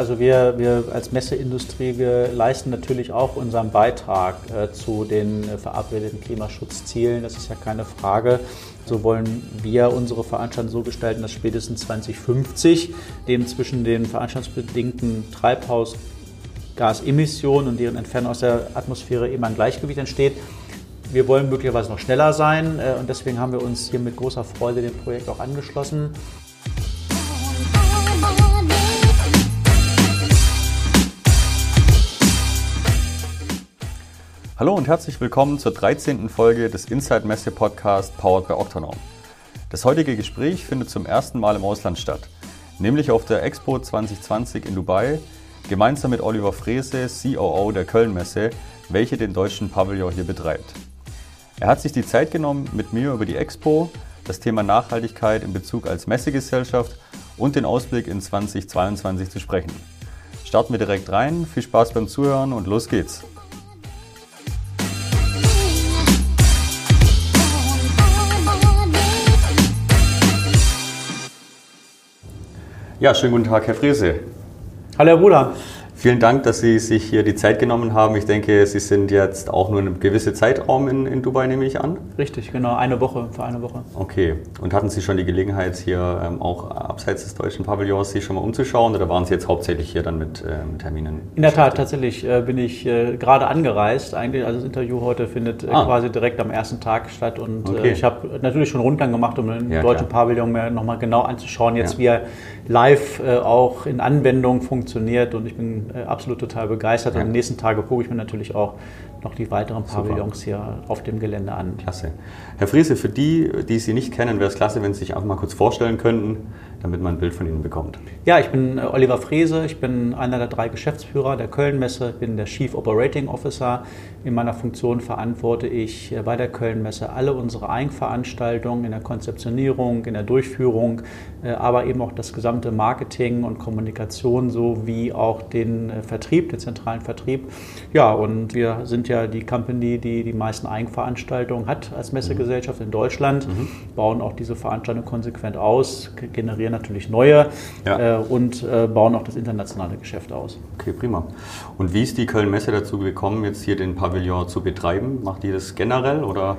Also wir, wir als Messeindustrie, wir leisten natürlich auch unseren Beitrag äh, zu den äh, verabredeten Klimaschutzzielen. Das ist ja keine Frage. So wollen wir unsere Veranstaltung so gestalten, dass spätestens 2050 dem zwischen den veranstaltungsbedingten Treibhausgasemissionen und deren Entfernung aus der Atmosphäre eben ein Gleichgewicht entsteht. Wir wollen möglicherweise noch schneller sein äh, und deswegen haben wir uns hier mit großer Freude dem Projekt auch angeschlossen. Hallo und herzlich willkommen zur 13. Folge des Inside Messe Podcast Powered by Octanorm. Das heutige Gespräch findet zum ersten Mal im Ausland statt, nämlich auf der Expo 2020 in Dubai, gemeinsam mit Oliver Frese, COO der Köln Messe, welche den deutschen Pavillon hier betreibt. Er hat sich die Zeit genommen, mit mir über die Expo, das Thema Nachhaltigkeit in Bezug als Messegesellschaft und den Ausblick in 2022 zu sprechen. Starten wir direkt rein, viel Spaß beim Zuhören und los geht's. Ja, schönen guten Tag, Herr Frese. Hallo, Herr Bruder. Vielen Dank, dass Sie sich hier die Zeit genommen haben. Ich denke, Sie sind jetzt auch nur einen gewissen Zeitraum in, in Dubai, nehme ich an. Richtig, genau, eine Woche, für eine Woche. Okay. Und hatten Sie schon die Gelegenheit, hier ähm, auch abseits des deutschen Pavillons sich schon mal umzuschauen oder waren Sie jetzt hauptsächlich hier dann mit ähm, Terminen? In der Tat, tatsächlich äh, bin ich äh, gerade angereist. Eigentlich, also das Interview heute findet äh, ah. quasi direkt am ersten Tag statt und äh, okay. ich habe natürlich schon Rundgang gemacht, um den ja, deutschen klar. Pavillon mir nochmal genau anzuschauen, jetzt ja. wie er live äh, auch in Anwendung funktioniert und ich bin äh, absolut total begeistert. Ja. Und am nächsten Tage gucke ich mir natürlich auch noch die weiteren Pavillons hier auf dem Gelände an. Klasse. Herr Friese, für die, die Sie nicht kennen, wäre es klasse, wenn Sie sich einfach mal kurz vorstellen könnten, damit man ein Bild von Ihnen bekommt. Ja, ich bin äh, Oliver Frese, ich bin einer der drei Geschäftsführer der Köln-Messe, bin der Chief Operating Officer. In meiner Funktion verantworte ich äh, bei der Köln-Messe alle unsere Eigenveranstaltungen in der Konzeptionierung, in der Durchführung, äh, aber eben auch das gesamte Marketing und Kommunikation sowie auch den Vertrieb, den zentralen Vertrieb. Ja, und wir sind ja die Company, die die meisten Eigenveranstaltungen hat als Messegesellschaft in Deutschland, mhm. bauen auch diese Veranstaltungen konsequent aus, generieren natürlich neue ja. äh, und äh, bauen auch das internationale Geschäft aus. Okay, prima. Und wie ist die Köln-Messe dazu gekommen, jetzt hier den Pavillon zu betreiben? Macht die das generell oder?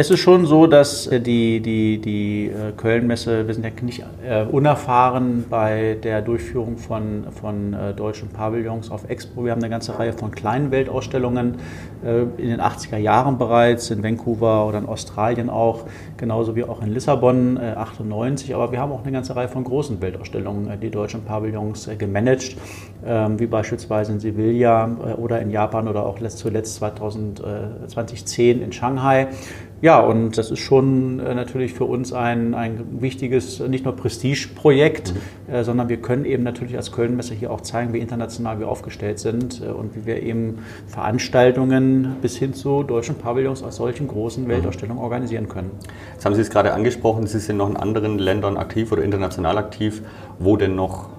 Es ist schon so, dass äh, die, die, die äh, Köln-Messe, wir sind ja nicht äh, unerfahren bei der Durchführung von, von deutschen Pavillons auf Expo. Wir haben eine ganze Reihe von kleinen Weltausstellungen in den 80er Jahren bereits, in Vancouver oder in Australien auch, genauso wie auch in Lissabon 98. Aber wir haben auch eine ganze Reihe von großen Weltausstellungen, die deutschen Pavillons gemanagt, ähm, wie beispielsweise in Sevilla oder in Japan oder auch zuletzt 2010 in Shanghai. Ja, und das ist schon äh, natürlich für uns ein, ein wichtiges, nicht nur Prestigeprojekt, mhm. äh, sondern wir können eben natürlich als Kölnmesse hier auch zeigen, wie international wir aufgestellt sind äh, und wie wir eben Veranstaltungen bis hin zu deutschen Pavillons aus solchen großen mhm. Weltausstellungen organisieren können. Jetzt haben Sie es gerade angesprochen, Sie sind noch in anderen Ländern aktiv oder international aktiv. Wo denn noch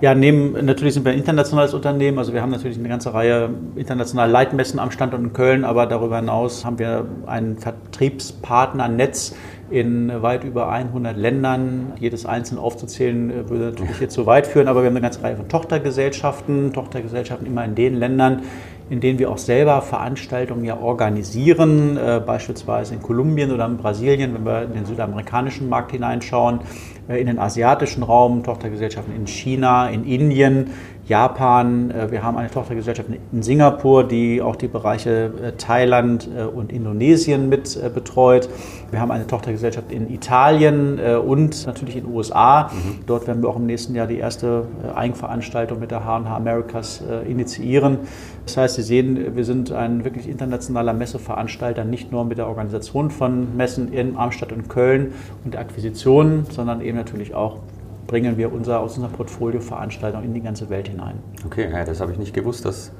ja, neben, natürlich sind wir ein internationales Unternehmen, also wir haben natürlich eine ganze Reihe internationaler Leitmessen am Standort in Köln, aber darüber hinaus haben wir ein Vertriebspartnernetz in weit über 100 Ländern. Jedes einzeln aufzuzählen äh, würde natürlich jetzt zu weit führen, aber wir haben eine ganze Reihe von Tochtergesellschaften, Tochtergesellschaften immer in den Ländern, in denen wir auch selber Veranstaltungen ja organisieren, äh, beispielsweise in Kolumbien oder in Brasilien, wenn wir in den südamerikanischen Markt hineinschauen, in den asiatischen Raum, Tochtergesellschaften in China, in Indien, Japan. Äh, wir haben eine Tochtergesellschaft in Singapur, die auch die Bereiche äh, Thailand äh, und Indonesien mit betreut. Wir haben eine Tochtergesellschaft in Italien und natürlich in den USA. Mhm. Dort werden wir auch im nächsten Jahr die erste Eigenveranstaltung mit der H&H Americas initiieren. Das heißt, Sie sehen, wir sind ein wirklich internationaler Messeveranstalter, nicht nur mit der Organisation von Messen in Amstadt und Köln und der Akquisition, sondern eben natürlich auch bringen wir unser, aus unserem Portfolio Veranstaltungen in die ganze Welt hinein. Okay, ja, das habe ich nicht gewusst, dass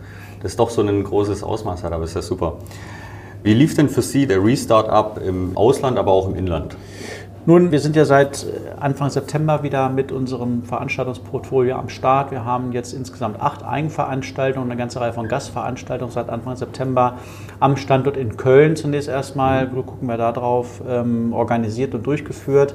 das doch so ein großes Ausmaß hat, aber ist ja super. Wie lief denn für Sie der Restart ab im Ausland, aber auch im Inland? Nun, wir sind ja seit Anfang September wieder mit unserem Veranstaltungsportfolio am Start. Wir haben jetzt insgesamt acht Eigenveranstaltungen, eine ganze Reihe von Gastveranstaltungen seit Anfang September am Standort in Köln zunächst erstmal. Wo gucken wir da drauf? Ähm, organisiert und durchgeführt.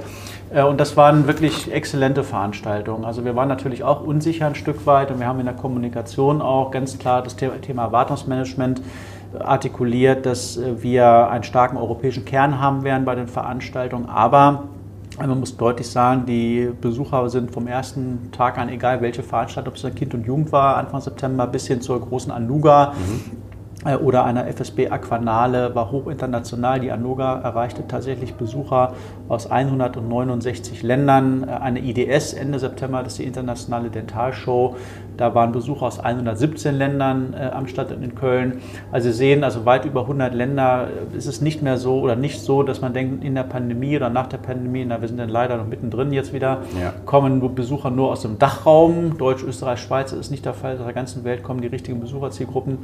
Äh, und das waren wirklich exzellente Veranstaltungen. Also wir waren natürlich auch unsicher ein Stück weit und wir haben in der Kommunikation auch ganz klar das Thema Erwartungsmanagement artikuliert, dass äh, wir einen starken europäischen Kern haben werden bei den Veranstaltungen. Aber man muss deutlich sagen, die Besucher sind vom ersten Tag an, egal welche Veranstaltung, ob es ein Kind und Jugend war, Anfang September bis hin zur großen Anuga. Mhm äh, oder einer FSB Aquanale war hochinternational. Die Anoga erreichte tatsächlich Besucher aus 169 Ländern. Äh, eine IDS Ende September, das ist die internationale Dentalshow. Da waren Besucher aus 117 Ländern äh, am Standort in Köln. Also Sie sehen, also weit über 100 Länder ist es nicht mehr so oder nicht so, dass man denkt, in der Pandemie oder nach der Pandemie, na, wir sind dann leider noch mittendrin jetzt wieder, ja. kommen Besucher nur aus dem Dachraum. Deutsch, Österreich, Schweiz ist nicht der Fall. Aus der ganzen Welt kommen die richtigen Besucherzielgruppen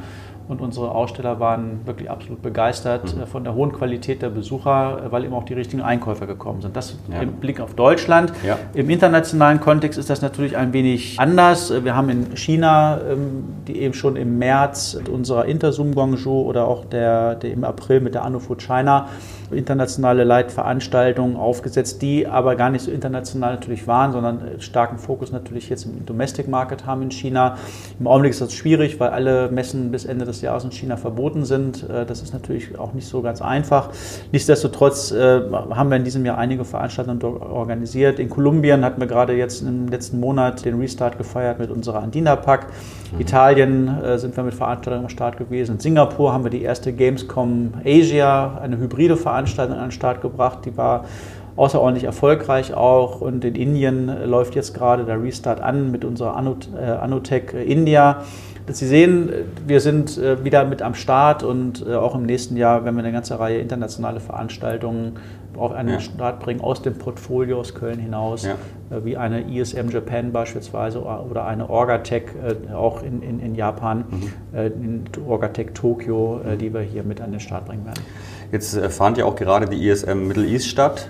und unsere Aussteller waren wirklich absolut begeistert mhm. Äh, von der hohen Qualität der Besucher, äh, weil eben auch die richtigen Einkäufer gekommen sind. Das ja. im Blick auf Deutschland. Ja. Im internationalen Kontext ist das natürlich ein wenig anders. Äh, wir haben in China, ähm, die eben schon im März unserer Intersum Guangzhou oder auch der, der im April mit der Anufu China internationale Leitveranstaltungen aufgesetzt, die aber gar nicht so international natürlich waren, sondern starken Fokus natürlich jetzt im Domestic Market haben in China. Im Augenblick ist das schwierig, weil alle Messen bis Ende des Jahres in China verboten sind. Äh, das ist natürlich auch nicht so ganz einfach. Nichtsdestotrotz äh, haben wir in diesem Jahr einige Veranstaltungen organisiert. In Kolumbien hatten wir gerade jetzt im letzten Monat den Restart gefeiert mit unserer Andina Pack. Mhm. Italien äh, sind wir mit Veranstaltungen am Start gewesen. In Singapur haben wir die erste Gamescom Asia, eine hybride Veranstaltung an den Start gebracht. Die war außerordentlich erfolgreich auch. Und in Indien läuft jetzt gerade der Restart an mit unserer Anutech India. Sie sehen, wir sind äh, wieder mit am Start und äh, auch im nächsten Jahr werden wir eine ganze Reihe internationale Veranstaltungen auf einen ja. Start bringen aus dem Portfolio aus Köln hinaus, ja. Äh, wie eine ISM Japan beispielsweise oder eine Orgatech auch in, in, in Japan, mhm. in Orgatech Tokio, die wir hier mit an den Start bringen werden. Jetzt fand ja auch gerade die ISM Middle East statt.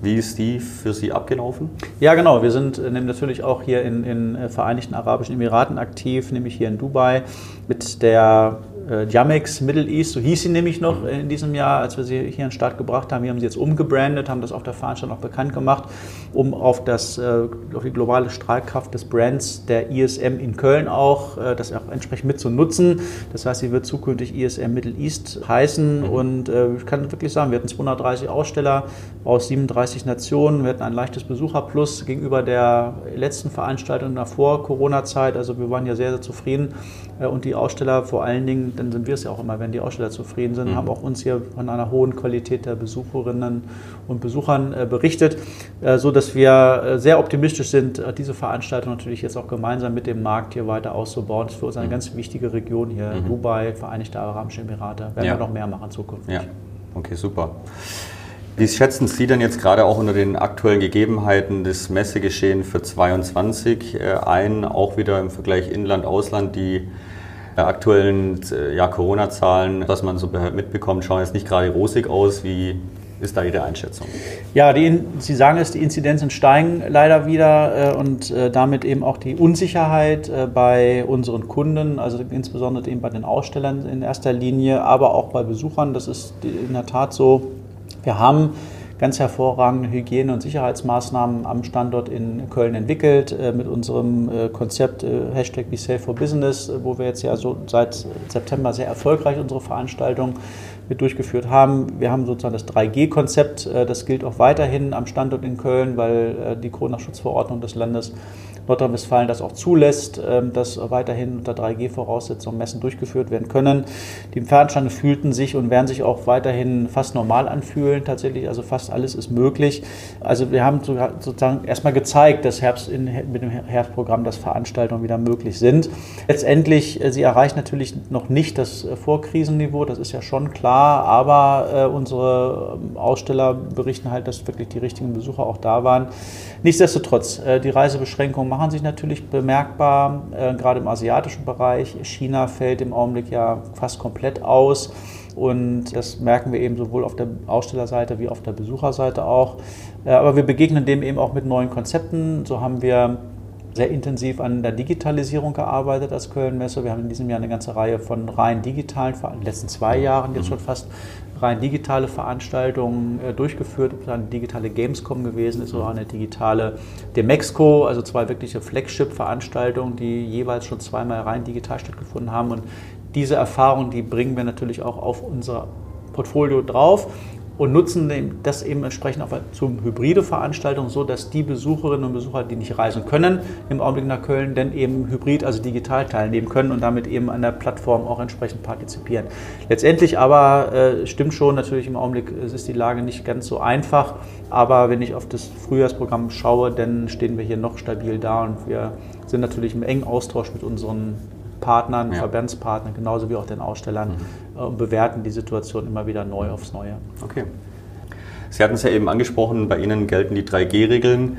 Wie ist die für Sie abgelaufen? Ja, genau. Wir sind äh, natürlich auch hier in den Vereinigten Arabischen Emiraten aktiv, nämlich hier in Dubai mit der äh, Jamex Middle East, so hieß sie nämlich noch mhm. in diesem Jahr, als wir sie hier in den Start gebracht haben. Wir haben sie jetzt umgebrandet, haben das auf der Veranstaltung auch bekannt gemacht, um auf, das, äh, auf die globale Strahlkraft des Brands der ISM in Köln auch, äh, das auch entsprechend mit zu nutzen. Das heißt, sie wird zukünftig ISM Middle East heißen mhm. und ich kann wirklich sagen, wir hatten 230 Aussteller aus 37 Nationen, wir hatten ein leichtes Besucherplus gegenüber der letzten Veranstaltung davor Corona-Zeit. Also wir waren ja sehr, sehr zufrieden und die Aussteller vor allen Dingen dann sind wir es ja auch immer, wenn die Aussteller zufrieden sind, mhm. haben auch uns hier von einer hohen Qualität der Besucherinnen und Besuchern äh, berichtet, äh, so dass wir äh, sehr optimistisch sind, diese Veranstaltung natürlich jetzt auch gemeinsam mit dem Markt hier weiter auszubauen. Das ist für uns eine mhm. ganz wichtige Region hier, mhm. Dubai, Vereinigte Arabische Emirate. Werden ja. wir noch mehr machen zukünftig. Ja, okay, super. Wie schätzen Sie denn jetzt gerade auch unter den aktuellen Gegebenheiten des Messegeschehen für 2022 ein, auch wieder im Vergleich Inland-Ausland, die aktuellen äh, ja, Corona-Zahlen, was man so mitbekommt, schauen jetzt nicht gerade rosig aus. Wie ist da Ihre Einschätzung? Ja, die, Sie sagen es, die Inzidenzen steigen leider wieder äh, und äh, damit eben auch die Unsicherheit äh, bei unseren Kunden, also insbesondere eben bei den Ausstellern in erster Linie, aber auch bei Besuchern. Das ist in der Tat so. Wir haben ganz hervorragende Hygiene- und Sicherheitsmaßnahmen am Standort in Köln entwickelt äh, mit unserem äh, Konzept äh, Hashtag Be Safe for Business, wo wir jetzt ja so seit September sehr erfolgreich unsere Veranstaltung mit durchgeführt haben. Wir haben sozusagen das 3G-Konzept, das gilt auch weiterhin am Standort in Köln, weil die Corona-Schutzverordnung des Landes Nordrhein-Westfalen das auch zulässt, ähm, dass weiterhin unter 3G-Voraussetzungen Messen durchgeführt werden können. Die Veranstalter fühlten sich und werden sich auch weiterhin fast normal anfühlen. Tatsächlich, also fast alles ist möglich. Also wir haben sozusagen erstmal gezeigt, dass Herbst in, mit dem Herbstprogramm, dass Veranstaltungen wieder möglich sind. Letztendlich, äh, sie erreichen natürlich noch nicht das äh, Vorkrisenniveau, das ist ja schon klar, aber äh, unsere ähm, Aussteller berichten halt, dass wirklich die richtigen Besucher auch da waren. Nichtsdestotrotz, die Reisebeschränkungen machen machen sich natürlich bemerkbar, äh, gerade im asiatischen Bereich. China fällt im Augenblick ja fast komplett aus. und das merken wir eben sowohl auf der Ausstellerseite wie auf der Besucherseite auch. Äh, aber wir begegnen dem eben auch mit neuen Konzepten. So haben wir sehr intensiv an der Digitalisierung gearbeitet als Köln-Messe. Wir haben in diesem Jahr eine ganze Reihe von rein digitalen, in den letzten zwei Jahren jetzt schon fast rein digitale Veranstaltungen äh, durchgeführt. Ob es eine digitale Gamescom gewesen ist oder eine digitale Demexco, also zwei wirkliche Flagship-Veranstaltungen, die jeweils schon zweimal rein digital stattgefunden haben. Und diese Erfahrung, die bringen wir natürlich auch auf unser Portfolio drauf und nutzen das eben entsprechend auch zum hybride Veranstaltungen, so dass die Besucherinnen und Besucher, die nicht reisen können, im Augenblick nach Köln, dann eben hybrid, also digital teilnehmen können und damit eben an der Plattform auch entsprechend partizipieren. Letztendlich aber äh, stimmt schon, natürlich im Augenblick ist die Lage nicht ganz so einfach, aber wenn ich auf das Frühjahrsprogramm schaue, dann stehen wir hier noch stabil da und wir sind natürlich im engen Austausch mit unseren Partnern, ja. Verbandspartnern, genauso wie auch den Ausstellern mhm. und bewerten die Situation immer wieder neu aufs Neue. Okay. Sie hatten es ja eben angesprochen, bei Ihnen gelten die 3G-Regeln.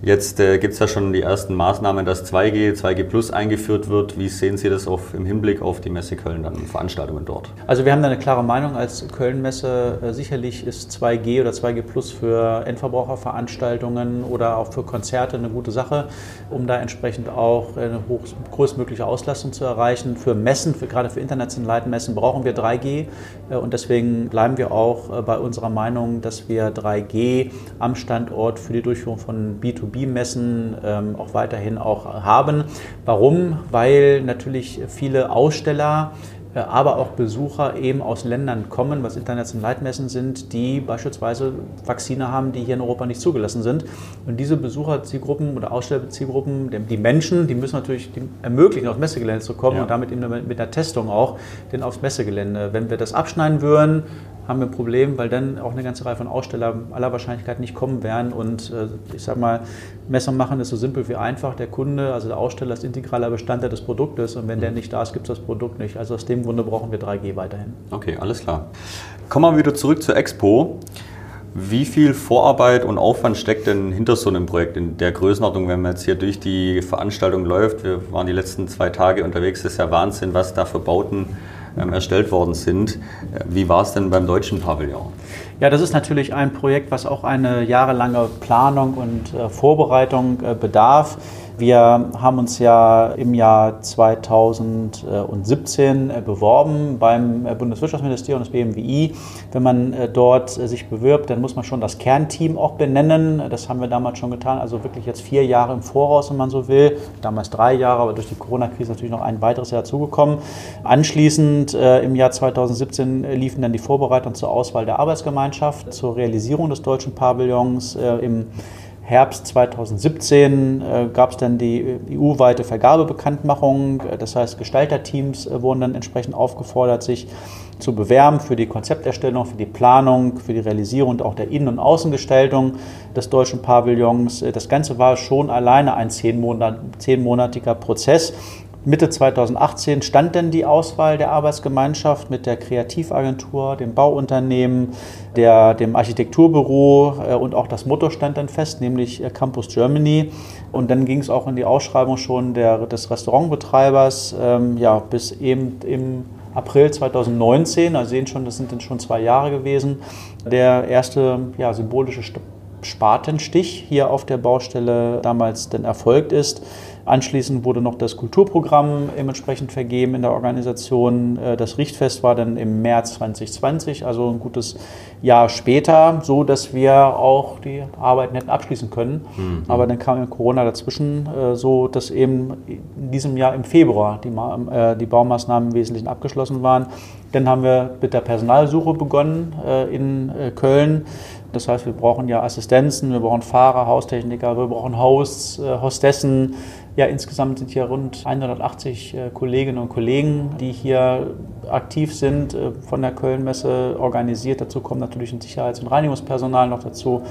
Jetzt äh, gibt es ja schon die ersten Maßnahmen, dass 2G, 2G Plus eingeführt wird. Wie sehen Sie das auf, im Hinblick auf die Messe Köln, dann Veranstaltungen dort? Also wir haben da eine klare Meinung als Köln-Messe. Äh, sicherlich ist 2G oder 2G Plus für Endverbraucherveranstaltungen oder auch für Konzerte eine gute Sache, um da entsprechend auch eine hoch, größtmögliche Auslastung zu erreichen. Für Messen, für, gerade für internationale Messen brauchen wir 3G äh, und deswegen bleiben wir auch äh, bei unserer Meinung, dass wir 3G am Standort für die Durchführung von B2B B2B-Messen ähm, auch weiterhin auch haben. Warum? Weil natürlich viele Aussteller äh, aber auch Besucher eben aus Ländern kommen, was internationale Leitmessen sind, die beispielsweise Vakzine haben, die hier in Europa nicht zugelassen sind. Und diese Besucherzielgruppen oder Ausstellerzielgruppen, die Menschen, die müssen natürlich ermöglichen, aufs Messegelände zu kommen ja. und damit eben mit der Testung auch denn aufs Messegelände. Wenn wir das abschneiden würden, haben wir ein Problem, weil dann auch eine ganze Reihe von Ausstellern aller Wahrscheinlichkeit nicht kommen werden. Und äh, ich sage mal, Messer machen ist so simpel wie einfach. Der Kunde, also der Aussteller, ist integraler Bestandteil des Produktes. Und wenn der mhm. nicht da ist, gibt es das Produkt nicht. Also aus dem Grunde brauchen wir 3G weiterhin. Okay, alles klar. Kommen wir wieder zurück zur Expo. Wie viel Vorarbeit und Aufwand steckt denn hinter so einem Projekt in der Größenordnung, wenn man jetzt hier durch die Veranstaltung läuft? Wir waren die letzten zwei Tage unterwegs, das ist ja Wahnsinn, was da für Bauten erstellt worden sind. Wie war es denn beim deutschen Pavillon? Ja, das ist natürlich ein Projekt, was auch eine jahrelange Planung und äh, Vorbereitung äh, bedarf. Wir haben uns ja im Jahr 2017 äh, beworben beim äh, Bundeswirtschaftsministerium, das BMWI. Wenn man äh, dort sich bewirbt, dann muss man schon das Kernteam auch benennen. Das haben wir damals schon getan, also wirklich jetzt vier Jahre im Voraus, wenn man so will. Damals drei Jahre, aber durch die Corona-Krise natürlich noch ein weiteres Jahr zugekommen. Anschließend im Jahr 2017 liefen dann die Vorbereitungen zur Auswahl der Arbeitsgemeinschaft, zur Realisierung des deutschen Pavillons im Herbst 2017 äh, gab es dann die EU-weite Vergabebekanntmachung. Das heißt, Gestalterteams äh, wurden dann entsprechend aufgefordert, sich zu bewerben für die Konzepterstellung, für die Planung, für die Realisierung und auch der Innen- und Außengestaltung des deutschen Pavillons. Äh, das Ganze war schon alleine ein zehnmonatiger Prozess. Mitte 2018 stand denn die Auswahl der Arbeitsgemeinschaft mit der Kreativagentur, dem Bauunternehmen, der, dem Architekturbüro äh, und auch das Motto stand dann fest, nämlich äh, Campus Germany. Und dann ging es auch in die Ausschreibung schon der, des Restaurantbetreibers, ähm, ja, bis eben im April 2019, also sehen schon, das sind dann schon zwei Jahre gewesen, der erste ja, symbolische Spatenstich hier auf der Baustelle damals dann erfolgt ist. Anschließend wurde noch das Kulturprogramm entsprechend vergeben in der Organisation. Äh, das Richtfest war dann im März 2020, also ein gutes Jahr später, so dass wir auch die Arbeiten hätten abschließen können. Mhm. Aber dann kam Corona dazwischen, äh, so dass eben in diesem Jahr im Februar die, äh, die Baumaßnahmen im Wesentlichen abgeschlossen waren. Dann haben wir mit der Personalsuche begonnen in Köln. Das heißt, wir brauchen ja Assistenzen, wir brauchen Fahrer, Haustechniker, wir brauchen Hosts, Hostessen, ja, insgesamt sind hier rund 180 äh, Kolleginnen und Kollegen, die hier aktiv sind, äh, von der Kölnmesse organisiert. Dazu kommt natürlich ein Sicherheits- und Reinigungspersonal noch dazu.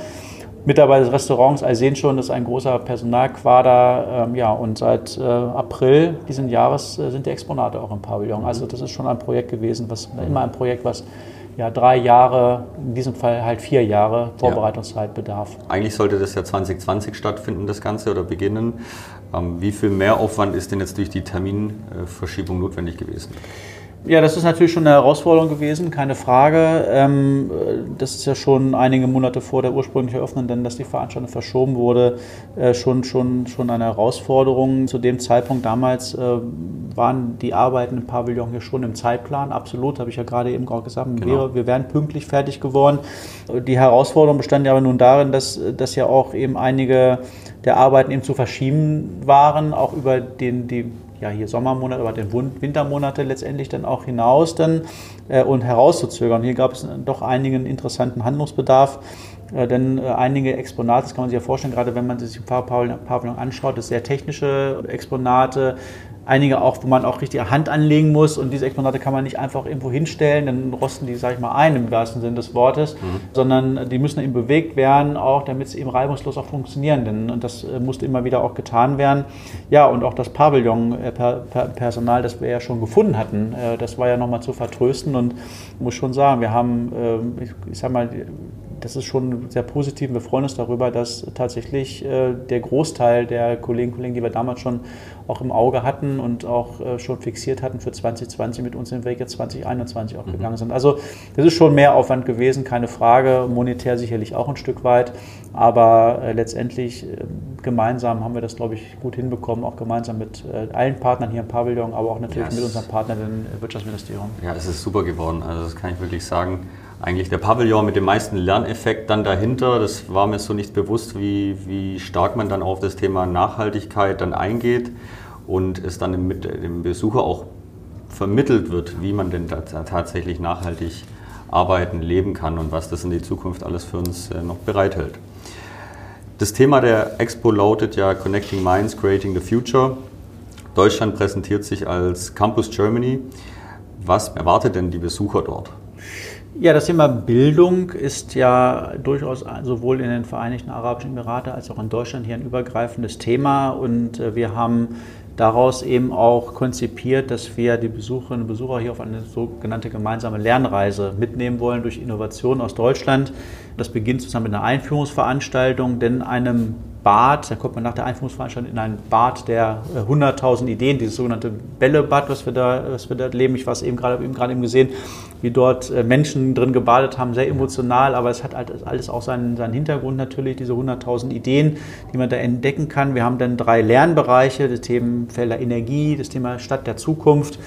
Mitarbeiter des Restaurants, sehen schon, das ist ein großer Personalquader. Ähm, ja, und seit äh, April diesen Jahres äh, sind die Exponate auch im Pavillon. Also das ist schon ein Projekt gewesen, was immer ein Projekt, was ja, drei Jahre, in diesem Fall halt vier Jahre Vorbereitungszeit bedarf. Eigentlich sollte das ja 2020 stattfinden, das Ganze, oder beginnen. Ähm, wie viel Mehraufwand ist denn jetzt durch die Terminverschiebung notwendig gewesen? Ja, das ist natürlich schon eine Herausforderung gewesen, keine Frage. Ähm, das ist ja schon einige Monate vor der ursprünglichen Eröffnung, denn dass die Veranstaltung verschoben wurde, äh, schon, schon, schon eine Herausforderung. Zu dem Zeitpunkt damals äh, waren die Arbeiten im Pavillon hier schon im Zeitplan, absolut, habe ich ja gerade eben auch gesagt. Genau. Wir, wir wären pünktlich fertig geworden. Die Herausforderung bestand ja aber nun darin, dass, dass ja auch eben einige der Arbeiten eben zu verschieben waren, auch über den, die ja hier Sommermonate, aber den Wintermonate letztendlich dann auch hinaus dann äh, und herauszuzögern. Hier gab es doch einigen interessanten Handlungsbedarf. Äh, denn äh, einige Exponate, das kann man sich ja vorstellen, gerade wenn man sich im Pavillon anschaut, das sehr technische Exponate, einige auch, wo man auch richtig Hand anlegen muss und diese Exponate kann man nicht einfach irgendwo hinstellen, dann rosten die, sag ich mal, ein im wahrsten Sinne des Wortes, mhm. sondern die müssen eben bewegt werden, auch damit sie eben reibungslos auch funktionieren, denn und das äh, musste immer wieder auch getan werden. Ja, und auch das Pavillon-Personal, das wir ja schon gefunden hatten, das war ja nochmal zu vertrösten und ich muss schon sagen, wir haben, ich sag mal, das ist schon sehr positiv. Wir freuen uns darüber, dass tatsächlich äh, der Großteil der Kolleginnen und Kollegen, die wir damals schon auch im Auge hatten und auch äh, schon fixiert hatten für 2020 mit uns den Weg jetzt 2021 auch mhm. gegangen sind. Also das ist schon mehr Aufwand gewesen, keine Frage, monetär sicherlich auch ein Stück weit, aber äh, letztendlich gemeinsam haben wir das, glaube ich, gut hinbekommen, auch gemeinsam mit allen Partnern hier im Pavillon, aber auch natürlich yes. mit unserem Partner, dem Wirtschaftsministerium. Ja, es ist super geworden, also das kann ich wirklich sagen eigentlich der Pavillon mit dem meisten Lerneffekt dann dahinter. Das war mir so nicht bewusst, wie, wie stark man dann auf das Thema Nachhaltigkeit dann eingeht und es dann dem, dem Besucher auch vermittelt wird, wie man denn tatsächlich nachhaltig arbeiten, leben kann und was das in die Zukunft alles für uns äh, noch bereithält. Das Thema der Expo lautet ja Connecting Minds, Creating the Future. Deutschland präsentiert sich als Campus Germany. Was erwartet denn die Besucher dort? Ja, das Thema Bildung ist ja durchaus sowohl in den Vereinigten Arabischen Emiraten als auch in Deutschland hier ein übergreifendes Thema und äh, wir haben daraus eben auch konzipiert, dass wir die Besucherinnen und Besucher hier auf eine sogenannte gemeinsame Lernreise mitnehmen wollen durch Innovationen aus Deutschland. Das beginnt zusammen mit einer Einführungsveranstaltung, denn einem Bad, da kommt man nach der Einführungsveranstaltung in ein Bad der 100.000 äh, Ideen, dieses sogenannte Bällebad, was wir da, was wir da leben. Ich war es eben gerade eben, gerade eben gesehen, wie dort äh, Menschen drin gebadet haben, sehr emotional, aber es hat halt alles auch seinen, seinen Hintergrund natürlich, diese 100.000 Ideen, die man da entdecken kann. Wir haben dann drei Lernbereiche, das Themenfelder Energie, das Thema Stadt der Zukunft,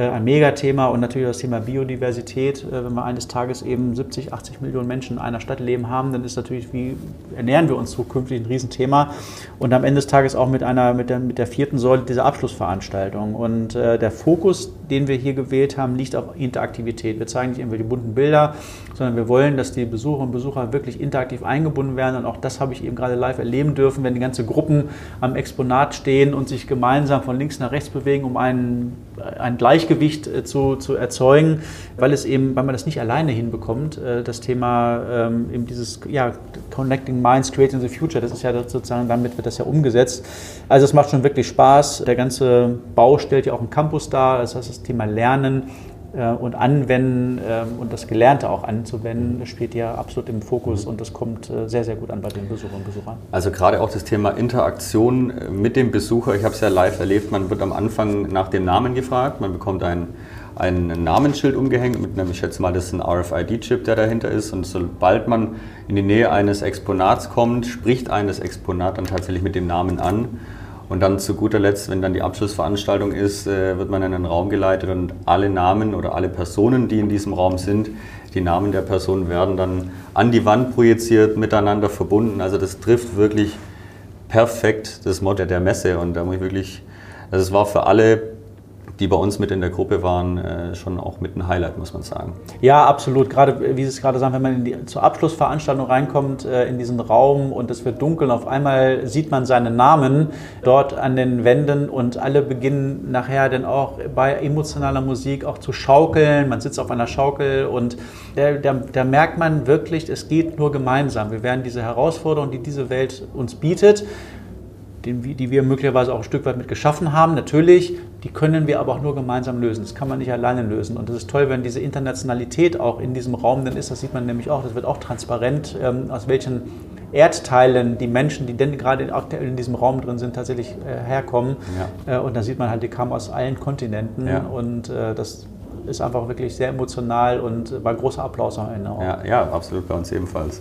ein Megathema und natürlich das Thema Biodiversität. Äh, wenn wir eines Tages eben 70, 80 Millionen Menschen in einer Stadt leben haben, dann ist natürlich, wie ernähren wir uns zukünftig ein Riesenthema. Und am Ende des Tages auch mit einer, mit der, mit der vierten Säule dieser Abschlussveranstaltung. Und äh, der Fokus, den wir hier gewählt haben, liegt auf Interaktivität. Wir zeigen nicht irgendwelche bunten Bilder, sondern wir wollen, dass die Besucherinnen und Besucher wirklich interaktiv eingebunden werden. Und auch das habe ich eben gerade live erleben dürfen, wenn die ganze Gruppen am Exponat stehen und sich gemeinsam von links nach rechts bewegen, um einen, ein Gleichgewicht äh, zu, zu erzeugen, weil es eben, weil man das nicht alleine hinbekommt, äh, das Thema ähm, eben dieses ja, Connecting Minds, Creating the Future, das ist ja sozusagen, damit wird das ja umgesetzt. Also es macht schon wirklich Spaß. Der ganze Bau stellt ja auch einen Campus dar, das heißt das Thema Lernen und Anwenden ähm, und das Gelernte auch anzuwenden, spielt ja absolut im Fokus und das kommt äh, sehr, sehr gut an bei den Besucherinnen und Besuchern. Also gerade auch das Thema Interaktion äh, mit dem Besucher, ich habe es ja live erlebt, man wird am Anfang nach dem Namen gefragt, man bekommt ein, ein Namensschild umgehängt mit einem, ich schätze mal, das ist ein RFID-Chip, der dahinter ist. Und sobald man in die Nähe eines Exponats kommt, spricht ein das Exponat dann tatsächlich mit dem Namen an und dann zu guter Letzt, wenn dann die Abschlussveranstaltung ist, äh, wird man in einen Raum geleitet und alle Namen oder alle Personen, die in diesem Raum sind, die Namen der Personen werden dann an die Wand projiziert, miteinander verbunden. Also das trifft wirklich perfekt das Motto der Messe und da muss ich wirklich, also es war für alle die bei uns mit in der Gruppe waren, äh, schon auch mit ein Highlight, muss man sagen. Ja, absolut. Gerade, wie Sie es gerade sagen, wenn man die, zur Abschlussveranstaltung reinkommt, äh, in diesen Raum und es wird dunkel, auf einmal sieht man seinen Namen dort an den Wänden und alle beginnen nachher dann auch bei emotionaler Musik auch zu schaukeln. Man sitzt auf einer Schaukel und da, da, da merkt man wirklich, es geht nur gemeinsam. Wir werden diese Herausforderung, die diese Welt uns bietet, die wir möglicherweise auch ein Stück weit mit geschaffen haben. Natürlich, die können wir aber auch nur gemeinsam lösen. Das kann man nicht alleine lösen. Und das ist toll, wenn diese Internationalität auch in diesem Raum dann ist. Das sieht man nämlich auch. Das wird auch transparent, ähm, aus welchen Erdteilen die Menschen, die denn gerade aktuell in diesem Raum drin sind, tatsächlich äh, herkommen. Ja. Äh, und da sieht man halt, die kamen aus allen Kontinenten. Ja. Und äh, das ist einfach wirklich sehr emotional und war ein großer Applaus am Ende. Auch. Ja, ja, absolut bei uns ebenfalls.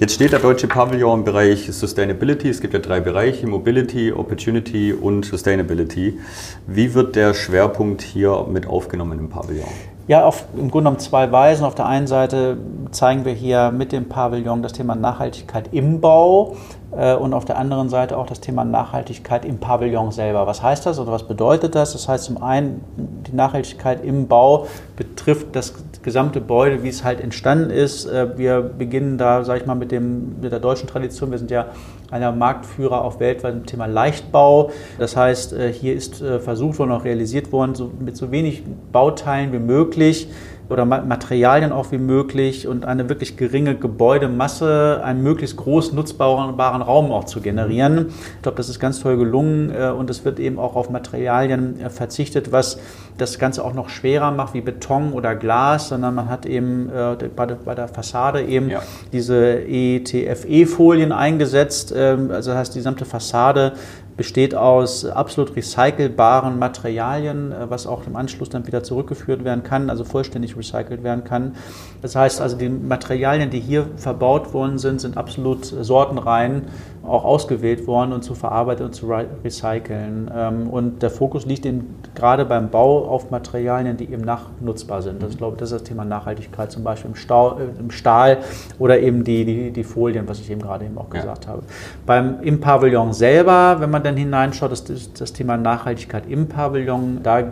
Jetzt steht der deutsche Pavillon im Bereich Sustainability. Es gibt ja drei Bereiche, Mobility, Opportunity und Sustainability. Wie wird der Schwerpunkt hier mit aufgenommen im Pavillon? Ja, auf, im Grunde genommen zwei Weisen. Auf der einen Seite zeigen wir hier mit dem Pavillon das Thema Nachhaltigkeit im Bau äh, und auf der anderen Seite auch das Thema Nachhaltigkeit im Pavillon selber. Was heißt das oder was bedeutet das? Das heißt zum einen, die Nachhaltigkeit im Bau betrifft das gesamte Gebäude, wie es halt entstanden ist. Äh, wir beginnen da, sage ich mal, mit, dem, mit der deutschen Tradition. Wir sind ja einer Marktführer auf weltweit im Thema Leichtbau. Das heißt, äh, hier ist versucht worden, auch realisiert worden, so, mit so wenig Bauteilen wie möglich oder Materialien auch wie möglich und eine wirklich geringe Gebäudemasse, einen möglichst groß nutzbaren Raum auch zu generieren. Ich glaube, das ist ganz toll gelungen äh, und es wird eben auch auf Materialien äh, verzichtet, was das Ganze auch noch schwerer macht wie Beton oder Glas, sondern man hat eben äh, bei der Fassade eben ja. diese ETFE-Folien eingesetzt. Ähm, also das heißt, die gesamte Fassade besteht aus absolut recycelbaren Materialien, äh, was auch im Anschluss dann wieder zurückgeführt werden kann, also vollständig recycelt werden kann. Das heißt also, die Materialien, die hier verbaut worden sind, sind absolut sortenrein auch ausgewählt worden und zu verarbeiten und zu recyceln. Ähm, und der Fokus liegt eben gerade beim Bau auf Materialien, die eben nachnutzbar sind. Das, ich glaube, das ist das Thema Nachhaltigkeit, zum Beispiel im, Stau, äh, im Stahl oder eben die, die, die, Folien, was ich eben gerade eben auch gesagt ja. habe. Beim, Im Pavillon selber, wenn man dann hineinschaut, das, das Thema Nachhaltigkeit im Pavillon, da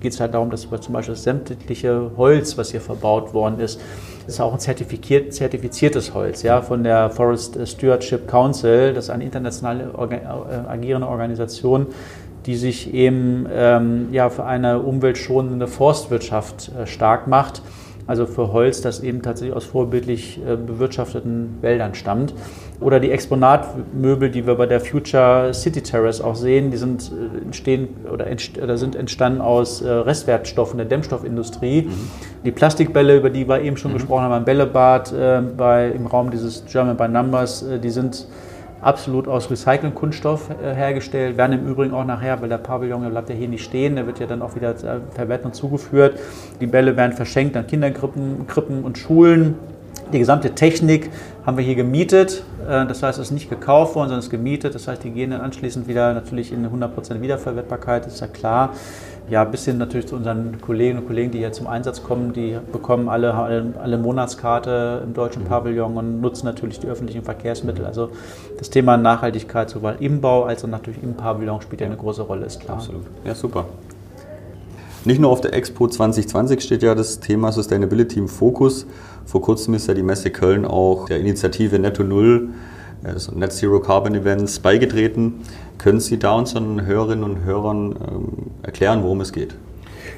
geht es halt darum, dass zum Beispiel das sämtliche Holz, was hier verbaut worden ist, ist auch ein zertifiziertes Holz ja, von der Forest Stewardship Council. Das ist eine international äh, agierende Organisation, die sich eben ähm, ja, für eine umweltschonende Forstwirtschaft äh, stark macht also für Holz, das eben tatsächlich aus vorbildlich äh, bewirtschafteten Wäldern stammt. Oder die Exponatmöbel, die wir bei der Future City Terrace auch sehen, die sind, äh, entstehen oder, oder sind entstanden aus äh, Restwertstoffen der Dämmstoffindustrie. Mhm. Die Plastikbälle, über die wir eben schon mhm. gesprochen haben, am Bällebad äh, bei, im Raum dieses German by Numbers, äh, die sind absolut aus Recycling-Kunststoff äh, hergestellt, werden im Übrigen auch nachher, weil der Pavillon, der bleibt ja hier nicht stehen, der wird ja dann auch wieder äh, verwertet und zugeführt. Die Bälle werden verschenkt an Kinderkrippen Krippen und Schulen. Die gesamte Technik haben wir hier gemietet. Äh, das heißt, es ist nicht gekauft worden, sondern es ist gemietet. Das heißt, die gehen dann anschließend wieder natürlich in 100% Wiederverwertbarkeit, ist ja klar ja, bis hin natürlich zu unseren Kolleginnen und Kollegen, die hier zum Einsatz kommen, die bekommen alle, alle, Monatskarte im deutschen mhm. Pavillon und nutzen natürlich die öffentlichen Verkehrsmittel. Also das Thema Nachhaltigkeit sowohl im Bau als auch natürlich im Pavillon spielt ja eine große Rolle, ist klar. Absolut. Ja, super. Nicht nur auf der Expo 2020 steht ja das Thema Sustainability im Fokus. Vor kurzem ist ja die Messe Köln auch der Initiative Netto Null also Net Zero Carbon Events beigetreten. Können Sie da unseren Hörerinnen und Hörern ähm, erklären, worum es geht?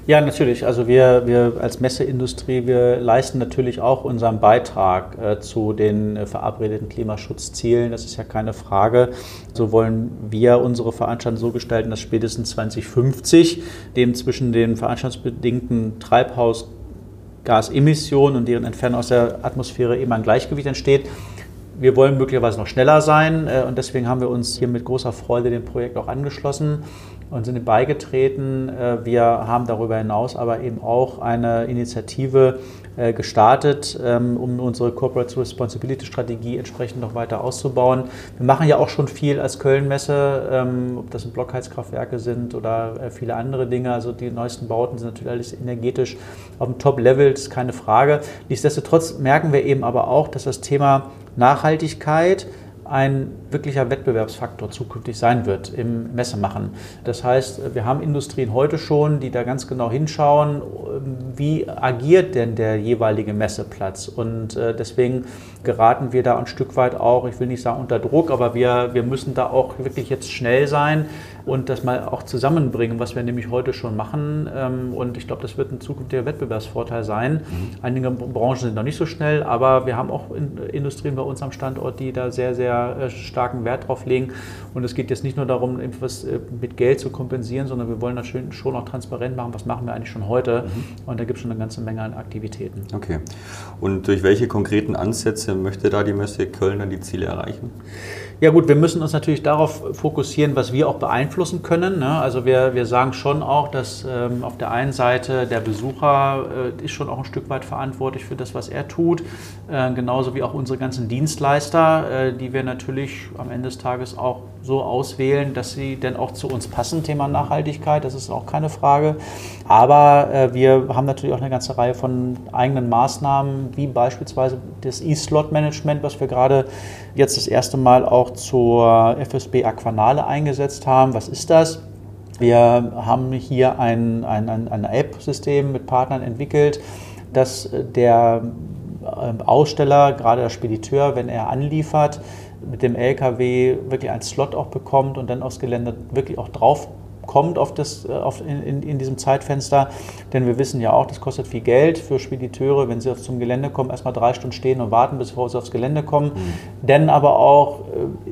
Ja, natürlich. Also wir, wir als Messeindustrie, wir leisten natürlich auch unseren Beitrag äh, zu den äh, verabredeten Klimaschutzzielen. Das ist ja keine Frage. So wollen wir unsere Veranstaltung so gestalten, dass spätestens 2050 dem zwischen den veranstaltungsbedingten Treibhausgasemissionen und deren Entfernung aus der Atmosphäre eben ein Gleichgewicht entsteht. Wir wollen möglicherweise noch schneller sein äh, und deswegen haben wir uns hier mit großer Freude dem Projekt auch angeschlossen und sind beigetreten. Äh, wir haben darüber hinaus aber eben auch eine Initiative äh, gestartet, ähm, um unsere Corporate Responsibility Strategie entsprechend noch weiter auszubauen. Wir machen ja auch schon viel als Köln-Messe, ähm, ob das Blockheizkraftwerke sind oder viele andere Dinge. Also die neuesten Bauten sind natürlich alles energetisch auf dem Top-Level, das ist keine Frage. Nichtsdestotrotz merken wir eben aber auch, dass das Thema Nachhaltigkeit ein wirklicher Wettbewerbsfaktor zukünftig sein wird im Messemachen. Das heißt, wir haben Industrien heute schon, die da ganz genau hinschauen, wie agiert denn der jeweilige Messeplatz. Und äh, deswegen geraten wir da ein Stück weit auch, ich will nicht sagen unter Druck, aber wir, wir müssen da auch wirklich jetzt schnell sein und das mal auch zusammenbringen, was wir nämlich heute schon machen. Ähm, und ich glaube, das wird ein zukünftiger Wettbewerbsvorteil sein. Mhm. Einige Branchen sind noch nicht so schnell, aber wir haben auch Industrien bei uns am Standort, die da sehr, sehr äh, starken Wert drauf legen. Und es geht jetzt nicht nur darum, etwas äh, mit Geld zu kompensieren, sondern wir wollen natürlich schon auch transparent machen, was machen wir eigentlich schon heute. Mhm. Und da gibt es schon eine ganze Menge an Aktivitäten. Okay. Und durch welche konkreten Ansätze möchte da die Messe Köln dann die Ziele erreichen? Ja gut, wir müssen uns natürlich darauf fokussieren, was wir auch beeinflussen können. Ne? Also wir, wir sagen schon auch, dass ähm, auf der einen Seite der Besucher äh, ist schon auch ein Stück weit verantwortlich für das, was er tut, äh, genauso wie auch unsere ganzen Dienstleister, äh, die wir natürlich am Ende des Tages auch so auswählen, dass sie denn auch zu uns passen. Thema Nachhaltigkeit, das ist auch keine Frage. Aber äh, wir haben natürlich auch eine ganze Reihe von eigenen Maßnahmen, wie beispielsweise das E-Slot-Management, was wir gerade jetzt das erste Mal auch zur FSB Aquanale eingesetzt haben. Was ist das? Wir haben hier ein, ein, ein, App-System mit Partnern entwickelt, dass der ähm, Aussteller, gerade der Spediteur, wenn er anliefert, mit dem LKW wirklich einen Slot auch bekommt und dann aufs Gelände wirklich auch drauf kommt auf das, äh, auf, in, in, diesem Zeitfenster. Denn wir wissen ja auch, das kostet viel Geld für Spediteure, wenn sie zum Gelände kommen, erstmal drei Stunden stehen und warten, bis sie aufs Gelände kommen. Mhm. Denn aber auch äh,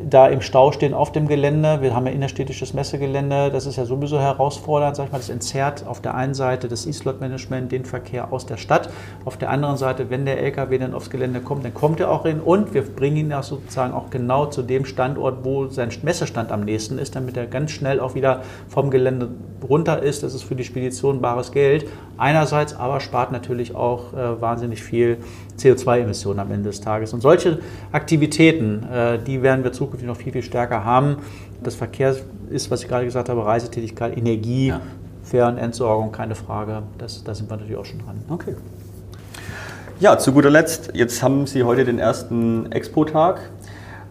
da im Stau stehen auf dem Gelände. Wir haben ja innerstädtisches Messegelände. Das ist ja sowieso herausfordernd. Sag ich mal, das entzerrt auf der einen Seite das E-Slot-Management den Verkehr aus der Stadt. Auf der anderen Seite, wenn der LKW dann aufs Gelände kommt, dann kommt er auch hin und wir bringen ihn ja sozusagen auch genau zu dem Standort, wo sein Messestand am nächsten ist, damit er ganz schnell auch wieder vom vom Gelände runter ist. Das ist für die Spedition bares Geld. Einerseits aber spart natürlich auch äh, wahnsinnig viel CO2-Emissionen am Ende des Tages. Und solche Aktivitäten, äh, die werden wir zukünftig noch viel, viel stärker haben. Das Verkehr ist, was ich gerade gesagt habe, Reisetätigkeit, Energie, ja. Fähr- und Entsorgung, keine Frage. Das, da sind wir natürlich auch schon dran. Okay. Ja, zu guter Letzt, jetzt haben Sie heute den ersten Expo-Tag.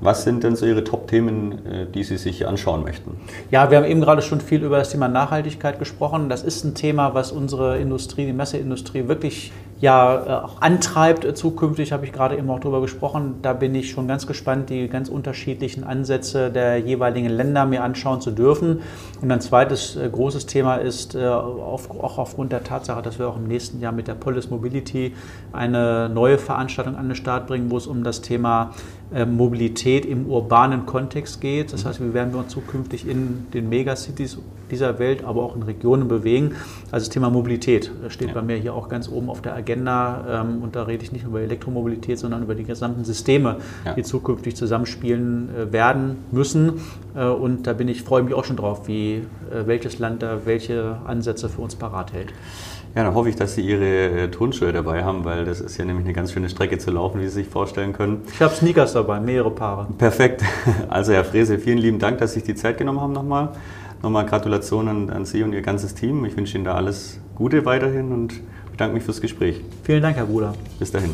Was sind denn so Ihre Top-Themen, äh, die Sie sich anschauen möchten? Ja, wir haben eben gerade schon viel über das Thema Nachhaltigkeit gesprochen. Das ist ein Thema, was unsere Industrie, die Messeindustrie wirklich ja auch antreibt zukünftig, habe ich gerade eben auch darüber gesprochen. Da bin ich schon ganz gespannt, die ganz unterschiedlichen Ansätze der jeweiligen Länder mir anschauen zu dürfen. Und ein zweites äh, großes Thema ist äh, auch aufgrund der Tatsache, dass wir auch im nächsten Jahr mit der Polis Mobility eine neue Veranstaltung an den Start bringen, wo es um das Thema äh, Mobilität im urbanen Kontext geht. Das heißt, wir werden uns zukünftig in den Megacities dieser Welt, aber auch in Regionen bewegen. Also das Thema Mobilität steht ja. bei mir hier auch ganz oben auf der Agenda. Ähm, und da rede ich nicht über Elektromobilität, sondern über die gesamten Systeme, ja. die zukünftig zusammenspielen äh, werden müssen. Äh, und da bin ich, freue mich auch schon drauf, wie welches Land da welche Ansätze für uns parat hält. Ja, dann hoffe ich, dass Sie Ihre Turnschuhe dabei haben, weil das ist ja nämlich eine ganz schöne Strecke zu laufen, wie Sie sich vorstellen können. Ich habe Sneakers dabei, mehrere Paare. Perfekt. Also Herr Frese, vielen lieben Dank, dass Sie sich die Zeit genommen haben nochmal. Nochmal Gratulation an, an Sie und Ihr ganzes Team. Ich wünsche Ihnen da alles Gute weiterhin und bedanke mich fürs Gespräch. Vielen Dank, Herr Bruder. Bis dahin.